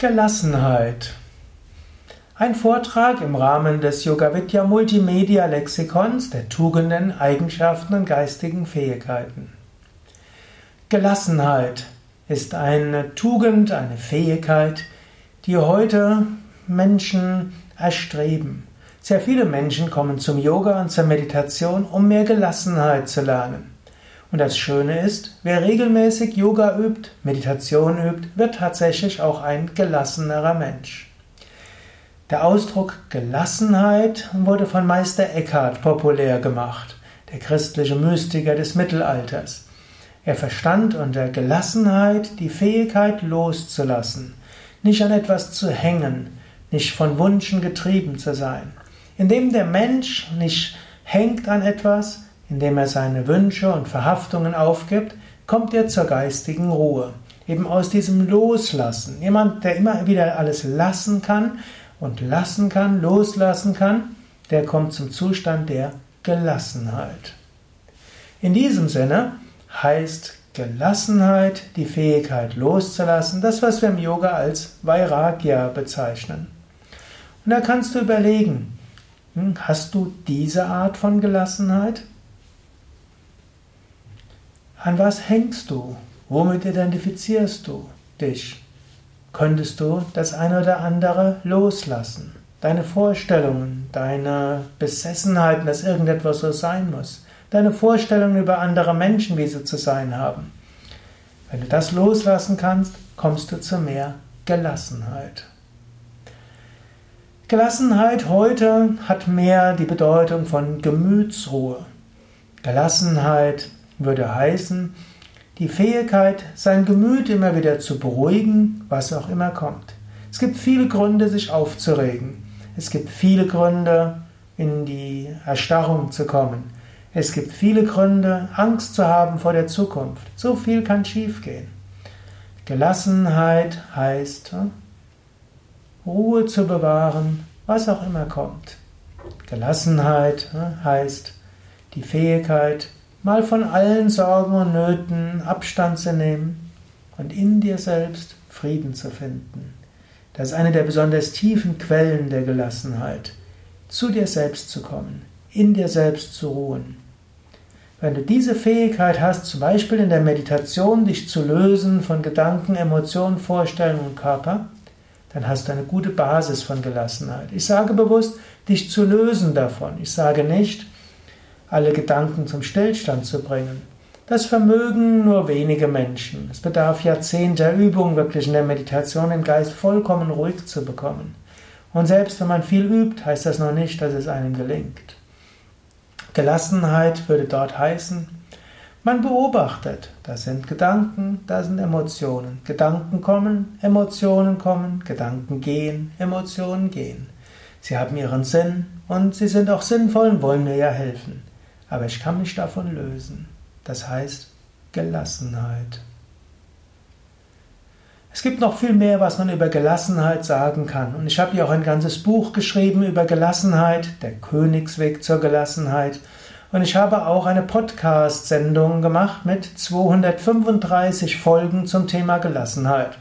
Gelassenheit. Ein Vortrag im Rahmen des Yoga Vidya Multimedia Lexikons der Tugenden, Eigenschaften und geistigen Fähigkeiten. Gelassenheit ist eine Tugend, eine Fähigkeit, die heute Menschen erstreben. Sehr viele Menschen kommen zum Yoga und zur Meditation, um mehr Gelassenheit zu lernen. Und das Schöne ist, wer regelmäßig Yoga übt, Meditation übt, wird tatsächlich auch ein gelassenerer Mensch. Der Ausdruck Gelassenheit wurde von Meister Eckhart populär gemacht, der christliche Mystiker des Mittelalters. Er verstand unter Gelassenheit die Fähigkeit loszulassen, nicht an etwas zu hängen, nicht von Wünschen getrieben zu sein. Indem der Mensch nicht hängt an etwas, indem er seine Wünsche und Verhaftungen aufgibt, kommt er zur geistigen Ruhe. Eben aus diesem Loslassen. Jemand, der immer wieder alles lassen kann und lassen kann, loslassen kann, der kommt zum Zustand der Gelassenheit. In diesem Sinne heißt Gelassenheit die Fähigkeit loszulassen, das, was wir im Yoga als Vairagya bezeichnen. Und da kannst du überlegen, hm, hast du diese Art von Gelassenheit? An was hängst du? Womit identifizierst du dich? Könntest du das eine oder andere loslassen? Deine Vorstellungen, deine Besessenheiten, dass irgendetwas so sein muss, deine Vorstellungen über andere Menschen, wie sie zu sein haben. Wenn du das loslassen kannst, kommst du zu mehr Gelassenheit. Gelassenheit heute hat mehr die Bedeutung von Gemütsruhe. Gelassenheit würde heißen, die Fähigkeit, sein Gemüt immer wieder zu beruhigen, was auch immer kommt. Es gibt viele Gründe, sich aufzuregen. Es gibt viele Gründe, in die Erstarrung zu kommen. Es gibt viele Gründe, Angst zu haben vor der Zukunft. So viel kann schiefgehen. Gelassenheit heißt, Ruhe zu bewahren, was auch immer kommt. Gelassenheit heißt die Fähigkeit, mal von allen Sorgen und Nöten Abstand zu nehmen und in dir selbst Frieden zu finden. Das ist eine der besonders tiefen Quellen der Gelassenheit, zu dir selbst zu kommen, in dir selbst zu ruhen. Wenn du diese Fähigkeit hast, zum Beispiel in der Meditation, dich zu lösen von Gedanken, Emotionen, Vorstellungen und Körper, dann hast du eine gute Basis von Gelassenheit. Ich sage bewusst, dich zu lösen davon. Ich sage nicht, alle Gedanken zum Stillstand zu bringen. Das vermögen nur wenige Menschen. Es bedarf Jahrzehnte Übung, wirklich in der Meditation den Geist vollkommen ruhig zu bekommen. Und selbst wenn man viel übt, heißt das noch nicht, dass es einem gelingt. Gelassenheit würde dort heißen, man beobachtet, da sind Gedanken, da sind Emotionen. Gedanken kommen, Emotionen kommen, Gedanken gehen, Emotionen gehen. Sie haben ihren Sinn und sie sind auch sinnvoll und wollen mir ja helfen aber ich kann mich davon lösen. Das heißt Gelassenheit. Es gibt noch viel mehr, was man über Gelassenheit sagen kann. Und ich habe hier auch ein ganzes Buch geschrieben über Gelassenheit, der Königsweg zur Gelassenheit. Und ich habe auch eine Podcast-Sendung gemacht mit 235 Folgen zum Thema Gelassenheit.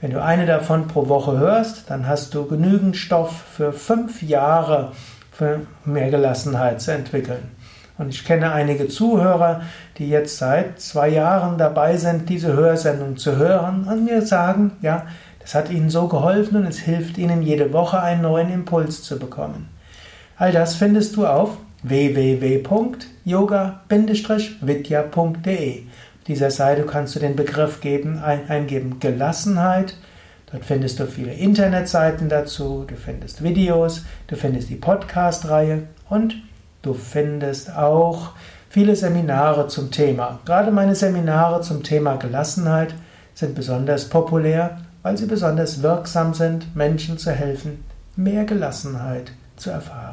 Wenn du eine davon pro Woche hörst, dann hast du genügend Stoff für fünf Jahre für mehr Gelassenheit zu entwickeln. Und ich kenne einige Zuhörer, die jetzt seit zwei Jahren dabei sind, diese Hörsendung zu hören und mir sagen, ja, das hat ihnen so geholfen und es hilft ihnen jede Woche einen neuen Impuls zu bekommen. All das findest du auf www.yoga-vidya.de. Dieser Seite kannst du den Begriff geben, eingeben Gelassenheit. Dort findest du viele Internetseiten dazu, du findest Videos, du findest die Podcast-Reihe und Du findest auch viele Seminare zum Thema. Gerade meine Seminare zum Thema Gelassenheit sind besonders populär, weil sie besonders wirksam sind, Menschen zu helfen, mehr Gelassenheit zu erfahren.